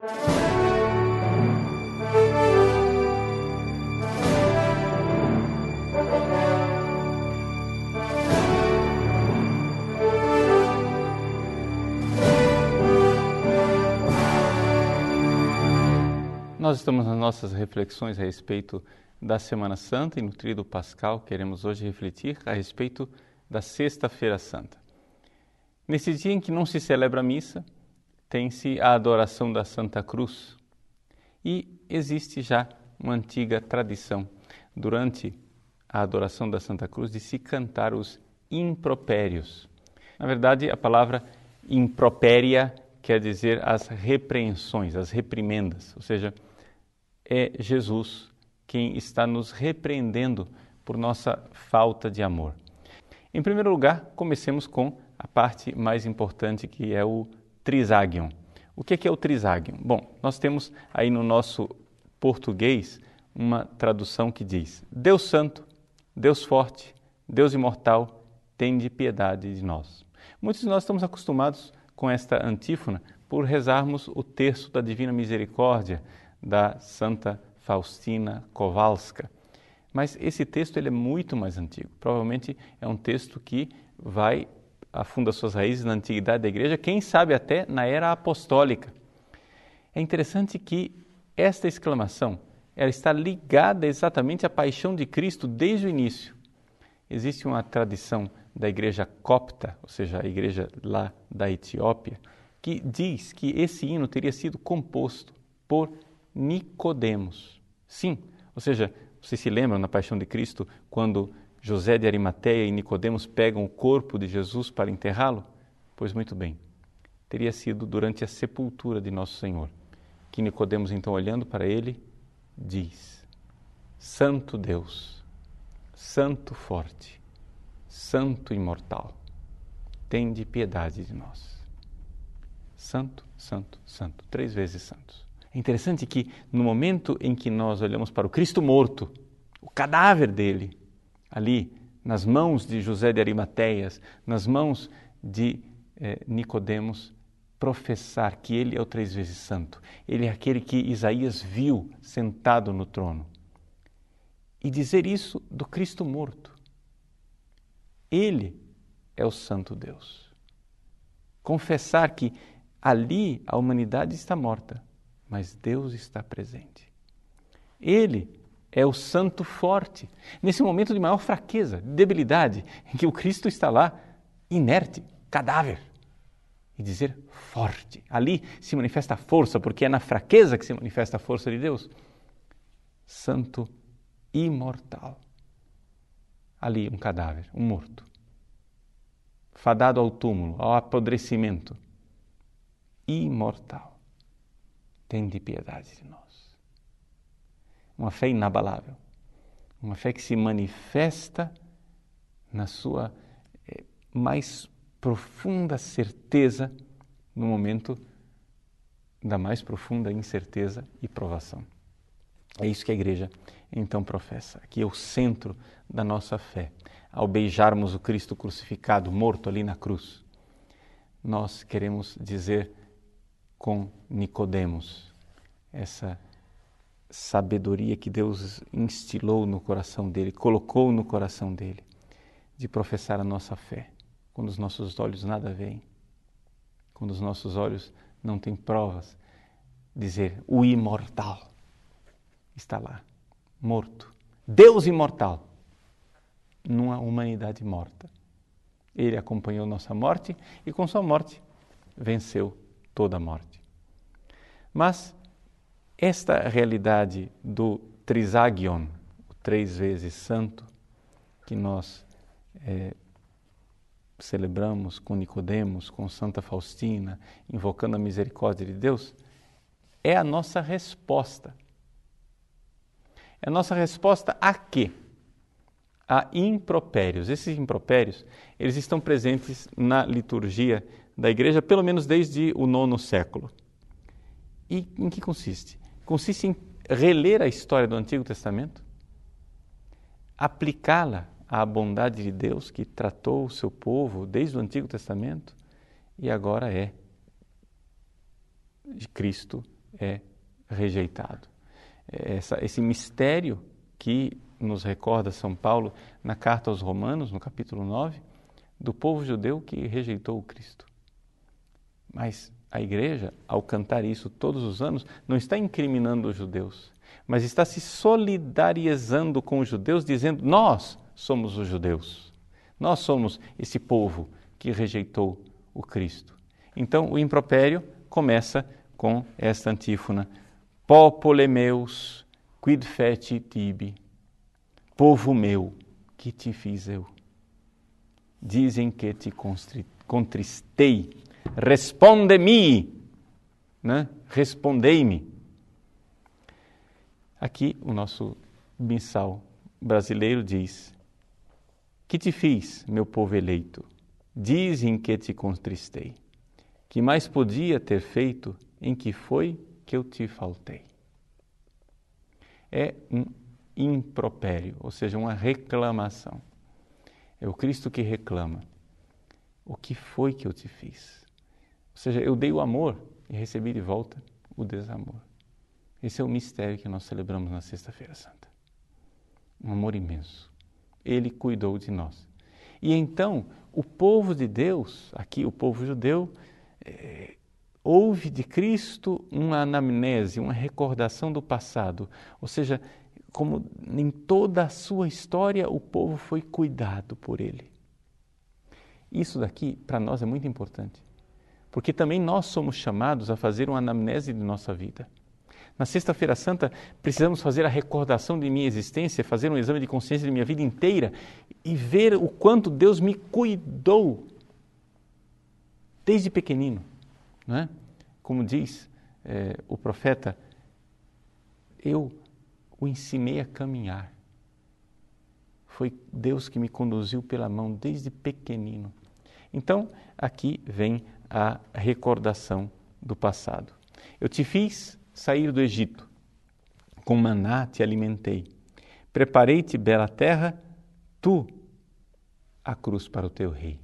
Nós estamos nas nossas reflexões a respeito da Semana Santa e no Tríduo Pascal queremos hoje refletir a respeito da Sexta-feira Santa. Nesse dia em que não se celebra a missa, tem-se a adoração da Santa Cruz e existe já uma antiga tradição durante a adoração da Santa Cruz de se cantar os impropérios. Na verdade, a palavra impropéria quer dizer as repreensões, as reprimendas, ou seja, é Jesus quem está nos repreendendo por nossa falta de amor. Em primeiro lugar, comecemos com a parte mais importante que é o trisagion. O que é, o trisagion? Bom, nós temos aí no nosso português uma tradução que diz: Deus Santo, Deus Forte, Deus Imortal, tende piedade de nós. Muitos de nós estamos acostumados com esta antífona por rezarmos o terço da Divina Misericórdia, da Santa Faustina Kowalska. Mas esse texto ele é muito mais antigo. Provavelmente é um texto que vai afunda suas raízes na antiguidade da igreja, quem sabe até na era apostólica. É interessante que esta exclamação ela está ligada exatamente à paixão de Cristo desde o início. Existe uma tradição da igreja copta, ou seja, a igreja lá da Etiópia, que diz que esse hino teria sido composto por Nicodemos. Sim, ou seja, vocês se lembram na Paixão de Cristo quando José de Arimateia e Nicodemos pegam o corpo de Jesus para enterrá-lo? Pois muito bem. Teria sido durante a sepultura de nosso Senhor que Nicodemos então olhando para ele diz: Santo Deus, santo forte, santo imortal, tende piedade de nós. Santo, santo, santo, três vezes santos. É interessante que no momento em que nós olhamos para o Cristo morto, o cadáver dele, ali nas mãos de José de Arimateias, nas mãos de eh, Nicodemos, professar que ele é o três vezes santo. Ele é aquele que Isaías viu sentado no trono. E dizer isso do Cristo morto. Ele é o santo Deus. Confessar que ali a humanidade está morta, mas Deus está presente. Ele é o santo forte. Nesse momento de maior fraqueza, debilidade, em que o Cristo está lá, inerte, cadáver. E dizer forte. Ali se manifesta a força, porque é na fraqueza que se manifesta a força de Deus. Santo imortal. Ali, um cadáver, um morto. Fadado ao túmulo, ao apodrecimento. Imortal tende piedade de nós. Uma fé inabalável, uma fé que se manifesta na sua eh, mais profunda certeza no momento da mais profunda incerteza e provação. É isso que a igreja então professa, que é o centro da nossa fé. Ao beijarmos o Cristo crucificado, morto ali na cruz, nós queremos dizer com Nicodemos, essa sabedoria que Deus instilou no coração dele, colocou no coração dele, de professar a nossa fé, quando os nossos olhos nada veem, quando os nossos olhos não têm provas, dizer o imortal está lá, morto, Deus imortal, numa humanidade morta. Ele acompanhou nossa morte e com sua morte venceu toda a morte. Mas esta realidade do trisagion, o três vezes santo, que nós é, celebramos com Nicodemos, com Santa Faustina, invocando a misericórdia de Deus, é a nossa resposta. É a nossa resposta a quê? A impropérios. Esses impropérios, eles estão presentes na liturgia da igreja, pelo menos desde o nono século. E em que consiste? Consiste em reler a história do Antigo Testamento, aplicá-la à bondade de Deus que tratou o seu povo desde o Antigo Testamento e agora é Cristo é rejeitado. Essa, esse mistério que nos recorda São Paulo na carta aos Romanos, no capítulo 9, do povo judeu que rejeitou o Cristo. Mas a igreja, ao cantar isso todos os anos, não está incriminando os judeus, mas está se solidarizando com os judeus, dizendo: Nós somos os judeus, nós somos esse povo que rejeitou o Cristo. Então, o impropério começa com esta antífona: Popole meus, quid feci tibi? Povo meu, que te fiz eu? Dizem que te contristei responde-me, né? respondei-me. Aqui o nosso missal brasileiro diz: Que te fiz, meu povo eleito? Dizem que te contristei. Que mais podia ter feito em que foi que eu te faltei? É um impropério, ou seja, uma reclamação. É o Cristo que reclama. O que foi que eu te fiz? Ou seja, eu dei o amor e recebi de volta o desamor. Esse é o mistério que nós celebramos na Sexta-feira Santa. Um amor imenso. Ele cuidou de nós. E então, o povo de Deus, aqui o povo judeu, é, ouve de Cristo uma anamnese, uma recordação do passado. Ou seja, como em toda a sua história o povo foi cuidado por ele. Isso daqui, para nós, é muito importante porque também nós somos chamados a fazer uma anamnese de nossa vida. Na Sexta-feira Santa, precisamos fazer a recordação de minha existência, fazer um exame de consciência de minha vida inteira e ver o quanto Deus me cuidou desde pequenino. Não é? Como diz é, o profeta, eu o ensinei a caminhar. Foi Deus que me conduziu pela mão desde pequenino. Então, aqui vem a recordação do passado. Eu te fiz sair do Egito, com maná te alimentei, preparei-te bela terra, tu a cruz para o teu rei.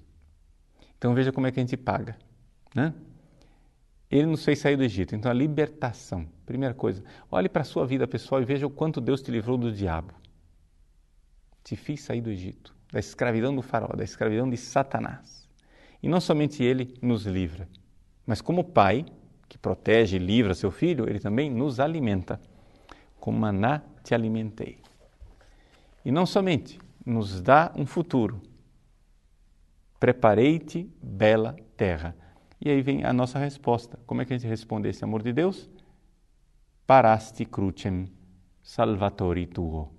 Então veja como é que a gente paga, né? Ele nos fez sair do Egito, então a libertação. Primeira coisa, olhe para a sua vida pessoal e veja o quanto Deus te livrou do diabo. Te fiz sair do Egito, da escravidão do faraó, da escravidão de Satanás. E não somente ele nos livra, mas como pai que protege e livra seu filho, ele também nos alimenta. Com maná te alimentei. E não somente nos dá um futuro. Preparei-te bela terra. E aí vem a nossa resposta. Como é que a gente responde esse amor de Deus? Parasti crucem salvatori tuo.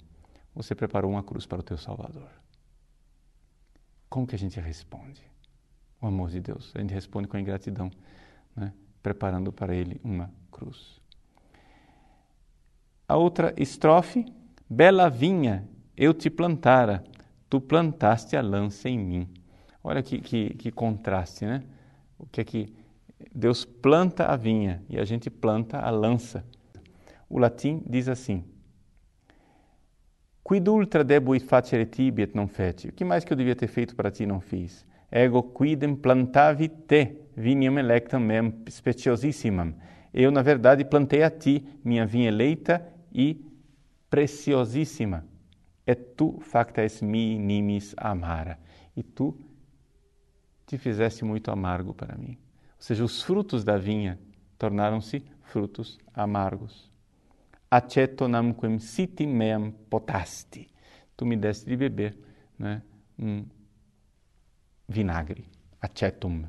Você preparou uma cruz para o teu Salvador. Como que a gente responde? Amor de Deus. A gente responde com ingratidão, né? preparando para Ele uma cruz. A outra estrofe, bela vinha, eu te plantara, tu plantaste a lança em mim. Olha que, que, que contraste, né? O que é que Deus planta a vinha e a gente planta a lança. O latim diz assim: Quid ultra debuit facere tibi et non feci? O que mais que eu devia ter feito para ti não fiz? Ego quidem plantavi te, viniam electam mem speciosissimam. Eu, na verdade, plantei a ti, minha vinha eleita e preciosíssima. Et tu facta es mi nimis amara. E tu te fizeste muito amargo para mim. Ou seja, os frutos da vinha tornaram-se frutos amargos. Aceto namquem siti meam potasti. Tu me deste de beber né, um vinagre, acetum,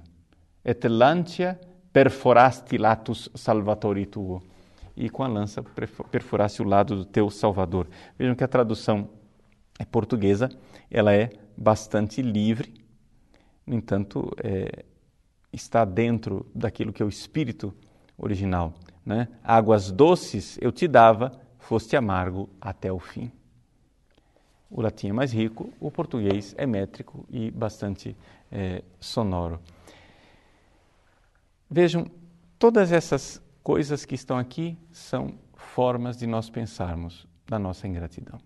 et lancia perforasti latus salvatori tuo. E com a lança perfuraste o lado do teu Salvador. Vejam que a tradução é portuguesa, ela é bastante livre, no entanto, é, está dentro daquilo que é o espírito original. Né? Águas doces eu te dava, foste amargo até o fim. O latim é mais rico, o português é métrico e bastante é, sonoro. Vejam, todas essas coisas que estão aqui são formas de nós pensarmos da nossa ingratidão.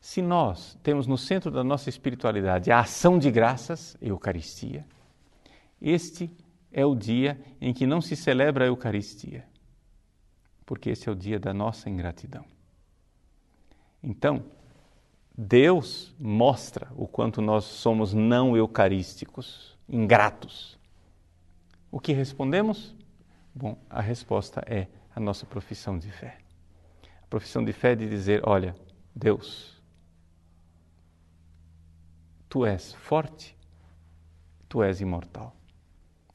Se nós temos no centro da nossa espiritualidade a ação de graças, Eucaristia, este é o dia em que não se celebra a Eucaristia, porque esse é o dia da nossa ingratidão. Então, Deus mostra o quanto nós somos não eucarísticos, ingratos. O que respondemos? Bom, a resposta é a nossa profissão de fé. A profissão de fé é de dizer: olha, Deus, tu és forte, tu és imortal.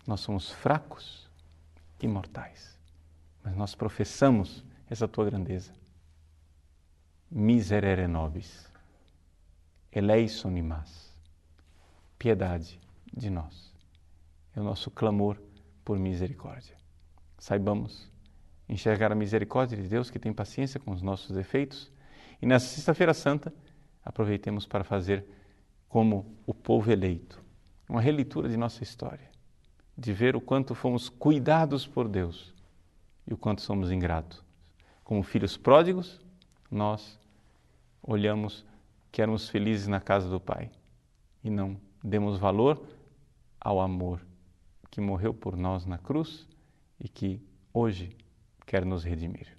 Nós somos fracos e mortais, mas nós professamos essa tua grandeza. Miserere nobis, eleison imas, piedade de nós. É o nosso clamor por misericórdia. Saibamos enxergar a misericórdia de Deus que tem paciência com os nossos defeitos e nessa Sexta-feira Santa aproveitemos para fazer como o povo eleito, uma releitura de nossa história, de ver o quanto fomos cuidados por Deus e o quanto somos ingratos. Como filhos pródigos, nós olhamos que éramos felizes na casa do Pai e não demos valor ao amor que morreu por nós na cruz e que hoje quer nos redimir.